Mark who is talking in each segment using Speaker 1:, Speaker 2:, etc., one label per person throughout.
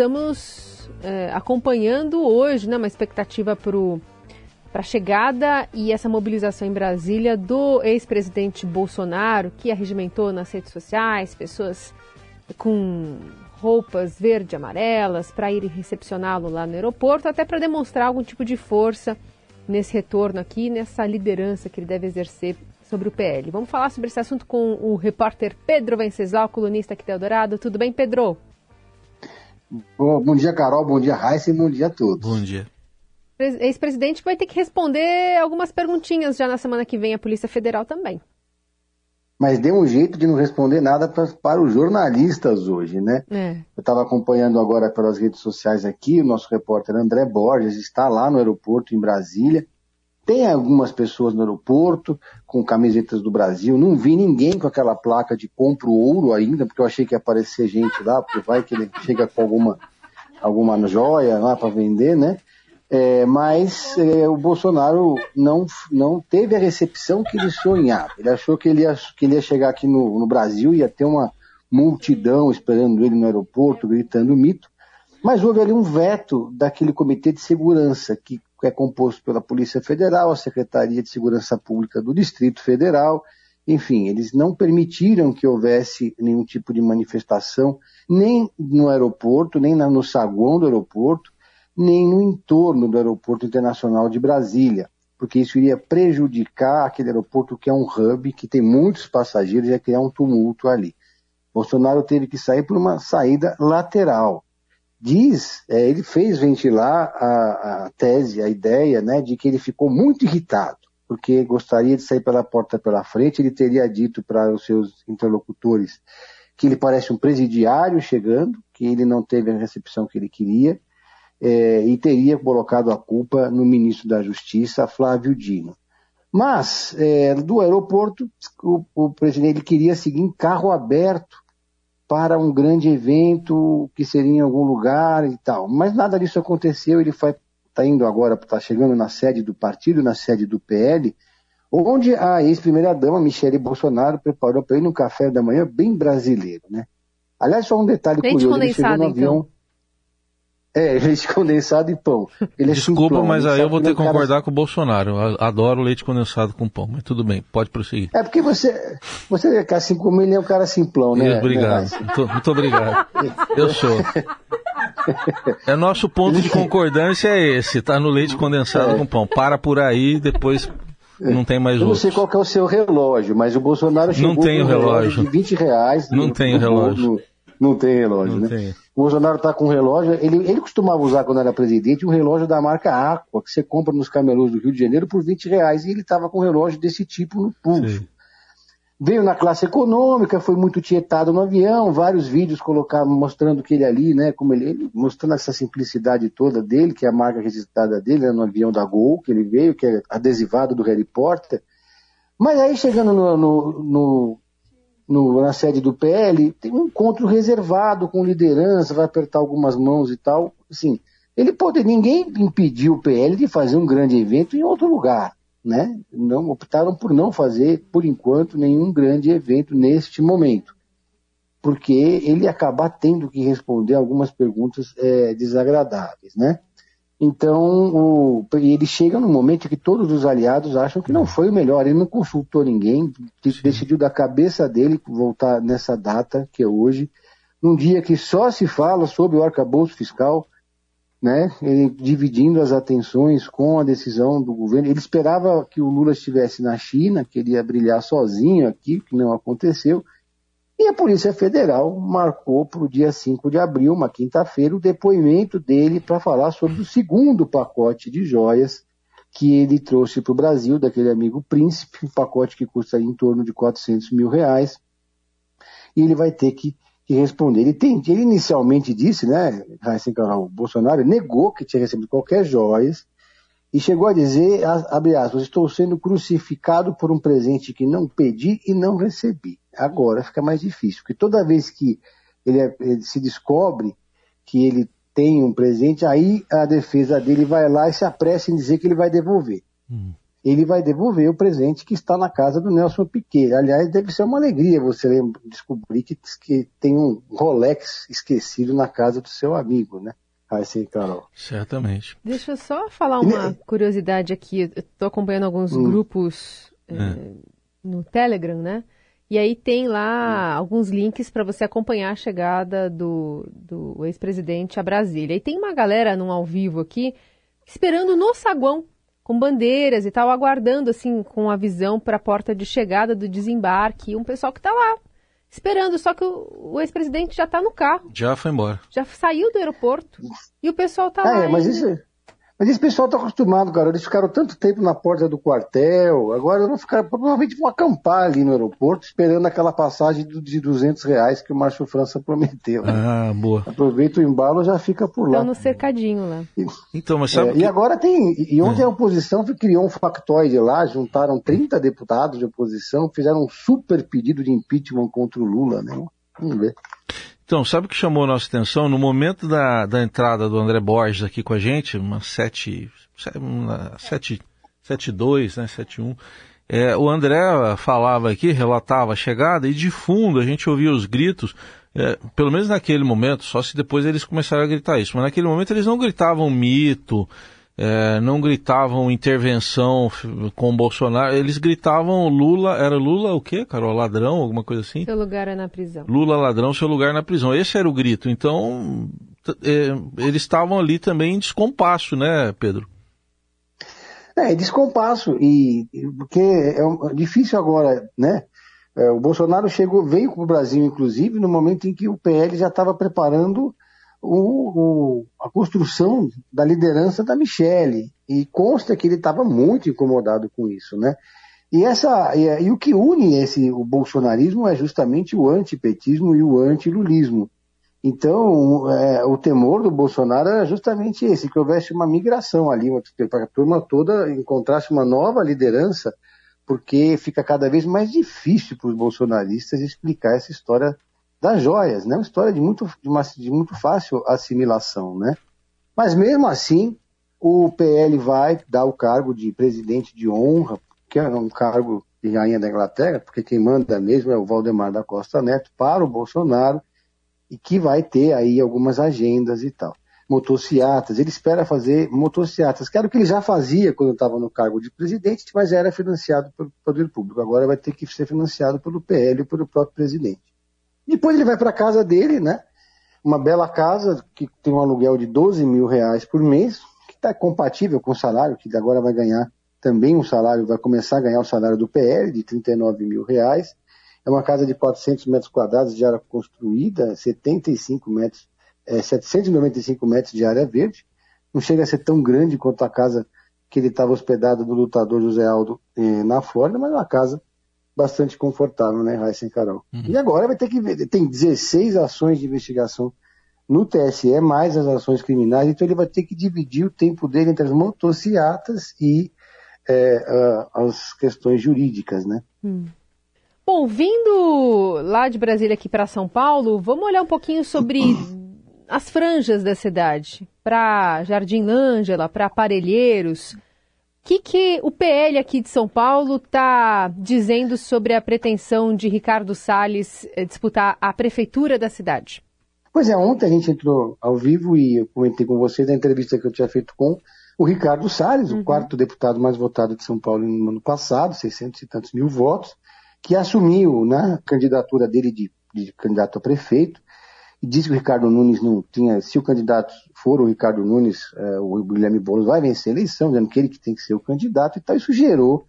Speaker 1: estamos é, acompanhando hoje né, uma expectativa para a chegada e essa mobilização em Brasília do ex-presidente Bolsonaro, que arregimentou nas redes sociais pessoas com roupas verde amarelas para irem recepcioná-lo lá no aeroporto, até para demonstrar algum tipo de força nesse retorno aqui, nessa liderança que ele deve exercer sobre o PL. Vamos falar sobre esse assunto com o repórter Pedro Venceslau, colunista aqui da Eldorado. Tudo bem, Pedro?
Speaker 2: Bom, bom dia, Carol. Bom dia, Raíssa. Bom dia a todos.
Speaker 3: Bom dia.
Speaker 1: Ex-presidente vai ter que responder algumas perguntinhas já na semana que vem, a Polícia Federal também
Speaker 2: mas deu um jeito de não responder nada pra, para os jornalistas hoje, né? É. Eu estava acompanhando agora pelas redes sociais aqui, o nosso repórter André Borges está lá no aeroporto em Brasília. Tem algumas pessoas no aeroporto com camisetas do Brasil. Não vi ninguém com aquela placa de compro ouro ainda, porque eu achei que ia aparecer gente lá, porque vai que ele chega com alguma, alguma joia lá para vender, né? É, mas é, o Bolsonaro não, não teve a recepção que ele sonhava. Ele achou que ele ia, que ele ia chegar aqui no, no Brasil, ia ter uma multidão esperando ele no aeroporto, gritando mito, mas houve ali um veto daquele comitê de segurança, que é composto pela Polícia Federal, a Secretaria de Segurança Pública do Distrito Federal, enfim, eles não permitiram que houvesse nenhum tipo de manifestação, nem no aeroporto, nem no saguão do aeroporto, nem no entorno do Aeroporto Internacional de Brasília, porque isso iria prejudicar aquele aeroporto que é um hub, que tem muitos passageiros e ia criar um tumulto ali. Bolsonaro teve que sair por uma saída lateral. Diz, é, ele fez ventilar a, a, tese, a ideia, né, de que ele ficou muito irritado, porque gostaria de sair pela porta pela frente. Ele teria dito para os seus interlocutores que ele parece um presidiário chegando, que ele não teve a recepção que ele queria, é, e teria colocado a culpa no ministro da Justiça, Flávio Dino. Mas, é, do aeroporto, o, o presidente queria seguir em carro aberto para um grande evento que seria em algum lugar e tal. Mas nada disso aconteceu, ele está indo agora, está chegando na sede do partido, na sede do PL, onde a ex-primeira-dama, Michele Bolsonaro, preparou para ele um café da manhã bem brasileiro, né? Aliás, só um detalhe
Speaker 1: Leite curioso, ele chegou no avião... Então.
Speaker 2: É, leite condensado e pão.
Speaker 3: Ele é Desculpa, simplão, mas aí eu vou ter que concordar cara... com o Bolsonaro. Eu adoro leite condensado com pão, mas tudo bem, pode prosseguir.
Speaker 2: É porque você, você é assim como ele é um cara simplão, né?
Speaker 3: Obrigado, muito, muito obrigado. Eu sou. É nosso ponto de concordância é esse, tá no leite condensado é. com pão. Para por aí, depois não tem mais
Speaker 2: Eu não sei qual é o seu relógio, mas o Bolsonaro chegou
Speaker 3: não tem
Speaker 2: um
Speaker 3: relógio.
Speaker 2: relógio de 20 reais.
Speaker 3: Não no, tem relógio. No,
Speaker 2: não tem relógio, não né? Tem. O Bolsonaro está com um relógio, ele, ele costumava usar quando era presidente um relógio da marca Aqua, que você compra nos camelôs do Rio de Janeiro por 20 reais, e ele estava com um relógio desse tipo no pulso. Sim. Veio na classe econômica, foi muito tietado no avião, vários vídeos colocaram, mostrando que ele ali, né, como ele, ele, mostrando essa simplicidade toda dele, que é a marca registrada dele, né, no avião da Gol, que ele veio, que é adesivado do Harry Potter. Mas aí chegando no, no, no no, na sede do PL, tem um encontro reservado com liderança, vai apertar algumas mãos e tal. Assim, ele pode, ninguém impediu o PL de fazer um grande evento em outro lugar, né? Não optaram por não fazer, por enquanto, nenhum grande evento neste momento, porque ele acabar tendo que responder algumas perguntas é, desagradáveis, né? Então, o, ele chega no momento que todos os aliados acham que não foi o melhor. Ele não consultou ninguém, Sim. decidiu da cabeça dele voltar nessa data, que é hoje, num dia que só se fala sobre o arcabouço fiscal, né? Ele dividindo as atenções com a decisão do governo. Ele esperava que o Lula estivesse na China, que ele ia brilhar sozinho aqui, que não aconteceu. E a Polícia Federal marcou para o dia 5 de abril, uma quinta-feira, o depoimento dele para falar sobre o segundo pacote de joias que ele trouxe para o Brasil, daquele amigo príncipe, um pacote que custa em torno de 400 mil reais. E ele vai ter que, que responder. Ele, tem, ele inicialmente disse, né, o Bolsonaro negou que tinha recebido qualquer joias, e chegou a dizer, abre aspas, estou sendo crucificado por um presente que não pedi e não recebi. Agora fica mais difícil, porque toda vez que ele, é, ele se descobre que ele tem um presente, aí a defesa dele vai lá e se apressa em dizer que ele vai devolver. Hum. ele vai devolver o presente que está na casa do Nelson Piquet. Aliás, deve ser uma alegria você descobrir que, que tem um Rolex esquecido na casa do seu amigo, né? Aí sim, Carol.
Speaker 3: Certamente.
Speaker 1: Deixa eu só falar uma curiosidade aqui. Eu estou acompanhando alguns hum. grupos é. É, no Telegram, né? E aí tem lá hum. alguns links para você acompanhar a chegada do, do ex-presidente a Brasília. E tem uma galera num ao vivo aqui esperando no saguão com bandeiras e tal, aguardando assim com a visão para a porta de chegada do desembarque, um pessoal que está lá esperando, só que o, o ex-presidente já está no carro.
Speaker 3: Já foi embora.
Speaker 1: Já saiu do aeroporto e o pessoal está é, lá.
Speaker 2: É, mas isso, mas esse pessoal está acostumado, cara. Eles ficaram tanto tempo na porta do quartel, agora vão ficar, provavelmente vão acampar ali no aeroporto, esperando aquela passagem de 200 reais que o Márcio França prometeu.
Speaker 3: Né? Ah, boa.
Speaker 2: Aproveita o embalo já fica por lá.
Speaker 1: Estão no cercadinho lá.
Speaker 2: E, então, mas sabe é, que... E agora tem. E ontem é. a oposição criou um factoide lá, juntaram 30 deputados de oposição, fizeram um super pedido de impeachment contra o Lula, né? Vamos ver.
Speaker 3: Então, sabe o que chamou a nossa atenção? No momento da, da entrada do André Borges aqui com a gente, uma 7, 7, 7 2, né, 7 1, é, o André falava aqui, relatava a chegada, e de fundo a gente ouvia os gritos, é, pelo menos naquele momento, só se depois eles começaram a gritar isso, mas naquele momento eles não gritavam mito, é, não gritavam intervenção com o Bolsonaro, eles gritavam Lula, era Lula o quê, Carol? Ladrão, alguma coisa assim?
Speaker 1: Seu lugar é na prisão.
Speaker 3: Lula ladrão, seu lugar na prisão. Esse era o grito. Então, é, eles estavam ali também em descompasso, né, Pedro?
Speaker 2: É, descompasso, e porque é, é difícil agora, né? É, o Bolsonaro chegou, veio para o Brasil, inclusive, no momento em que o PL já estava preparando o, o, a construção da liderança da Michele. E consta que ele estava muito incomodado com isso, né? E, essa, e, e, o que une esse, o bolsonarismo é justamente o antipetismo e o antilulismo. Então, é, o temor do Bolsonaro era justamente esse, que houvesse uma migração ali, para a turma toda encontrasse uma nova liderança, porque fica cada vez mais difícil para os bolsonaristas explicar essa história das joias, né? Uma história de muito, de, uma, de muito fácil assimilação, né? Mas mesmo assim, o PL vai dar o cargo de presidente de honra, que é um cargo de rainha da Inglaterra, porque quem manda mesmo é o Valdemar da Costa Neto, para o Bolsonaro, e que vai ter aí algumas agendas e tal. Motociatas, ele espera fazer motociatas, que era o que ele já fazia quando estava no cargo de presidente, mas era financiado pelo poder público. Agora vai ter que ser financiado pelo PL e pelo próprio presidente. Depois ele vai para a casa dele, né? Uma bela casa que tem um aluguel de 12 mil reais por mês, que está compatível com o salário, que agora vai ganhar também um salário, vai começar a ganhar o salário do PL de 39 mil reais. É uma casa de 400 metros quadrados de área construída, 75 metros, é, 795 metros de área verde. Não chega a ser tão grande quanto a casa que ele estava hospedado do lutador José Aldo eh, na Flórida, mas é uma casa bastante confortável, né, Raíssa e Carol? Uhum. E agora vai ter que ver, tem 16 ações de investigação no TSE, mais as ações criminais, então ele vai ter que dividir o tempo dele entre as motocicletas e é, as questões jurídicas, né?
Speaker 1: Hum. Bom, vindo lá de Brasília aqui para São Paulo, vamos olhar um pouquinho sobre as franjas da cidade, para Jardim Lângela, para Aparelheiros que, que o PL aqui de São Paulo está dizendo sobre a pretensão de Ricardo Salles eh, disputar a prefeitura da cidade?
Speaker 2: Pois é, ontem a gente entrou ao vivo e eu comentei com vocês na entrevista que eu tinha feito com o Ricardo Salles, uhum. o quarto deputado mais votado de São Paulo no ano passado, 600 e tantos mil votos, que assumiu né, a candidatura dele de, de candidato a prefeito e disse que o Ricardo Nunes não tinha, se o candidato for o Ricardo Nunes, é, o Guilherme Boulos vai vencer a eleição, dizendo que ele que tem que ser o candidato e tal. Isso gerou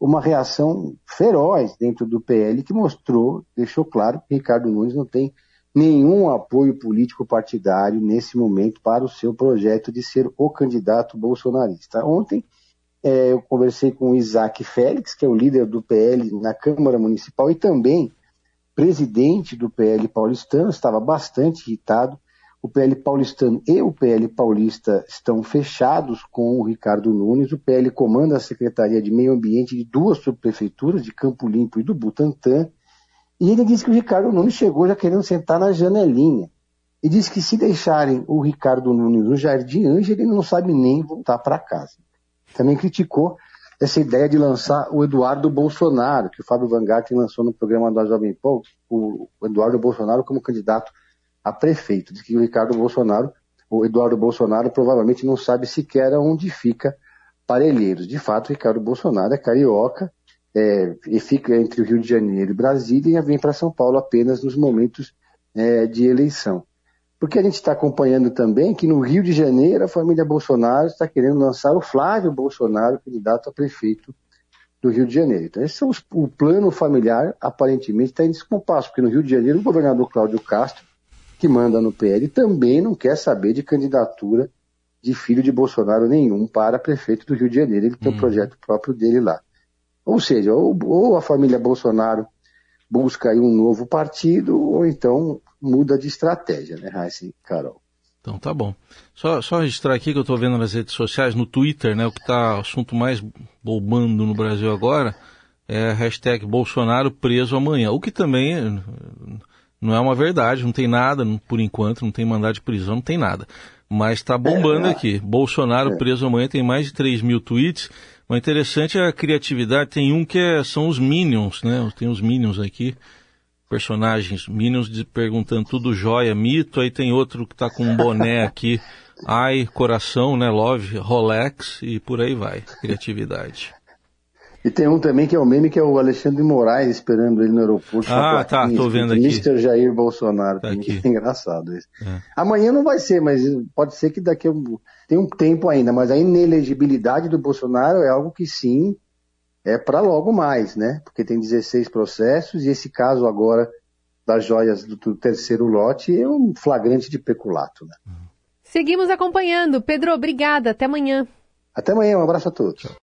Speaker 2: uma reação feroz dentro do PL que mostrou, deixou claro que Ricardo Nunes não tem nenhum apoio político partidário nesse momento para o seu projeto de ser o candidato bolsonarista. Ontem é, eu conversei com o Isaac Félix, que é o líder do PL na Câmara Municipal e também presidente do PL paulistano, estava bastante irritado. O PL paulistano e o PL paulista estão fechados com o Ricardo Nunes. O PL comanda a Secretaria de Meio Ambiente de duas subprefeituras, de Campo Limpo e do Butantã. E ele disse que o Ricardo Nunes chegou já querendo sentar na janelinha. E disse que se deixarem o Ricardo Nunes no Jardim Ângelo, ele não sabe nem voltar para casa. Também criticou essa ideia de lançar o Eduardo Bolsonaro, que o Fábio Van Garten lançou no programa da Jovem Pan, o Eduardo Bolsonaro como candidato a prefeito. Diz que o Ricardo Bolsonaro, o Eduardo Bolsonaro, provavelmente não sabe sequer onde fica Parelheiros. De fato, o Ricardo Bolsonaro é carioca, é, e fica entre o Rio de Janeiro e Brasília e vem para São Paulo apenas nos momentos é, de eleição. Porque a gente está acompanhando também que no Rio de Janeiro a família Bolsonaro está querendo lançar o Flávio Bolsonaro, candidato a prefeito do Rio de Janeiro. Então, esse é o plano familiar, aparentemente, está em descompasso, porque no Rio de Janeiro o governador Cláudio Castro, que manda no PL, também não quer saber de candidatura de filho de Bolsonaro nenhum para prefeito do Rio de Janeiro. Ele tem um hum. projeto próprio dele lá. Ou seja, ou, ou a família Bolsonaro busca aí um novo partido, ou então muda de estratégia, né, Raíssa e Carol?
Speaker 3: Então tá bom. Só, só registrar aqui que eu estou vendo nas redes sociais, no Twitter, né, o que está o assunto mais bombando no Brasil agora é a hashtag Bolsonaro preso amanhã. O que também não é uma verdade, não tem nada, por enquanto, não tem mandado de prisão, não tem nada. Mas está bombando é, aqui. Bolsonaro é. preso amanhã tem mais de 3 mil tweets. O interessante é a criatividade. Tem um que é, são os Minions, né? Tem os Minions aqui, personagens Minions de, perguntando tudo jóia, mito. Aí tem outro que está com um boné aqui, ai, coração, né? Love, Rolex e por aí vai. Criatividade.
Speaker 2: E tem um também que é o meme que é o Alexandre Moraes esperando ele no aeroporto.
Speaker 3: Ah, tá, tô vendo aqui.
Speaker 2: Mr. Jair Bolsonaro. Tá aqui. É engraçado isso. É. Amanhã não vai ser, mas pode ser que daqui a um, tem um tempo ainda. Mas a inelegibilidade do Bolsonaro é algo que sim é para logo mais, né? Porque tem 16 processos e esse caso agora das joias do, do terceiro lote é um flagrante de peculato, né?
Speaker 1: Seguimos acompanhando. Pedro, obrigada. Até amanhã.
Speaker 2: Até amanhã. Um abraço a todos.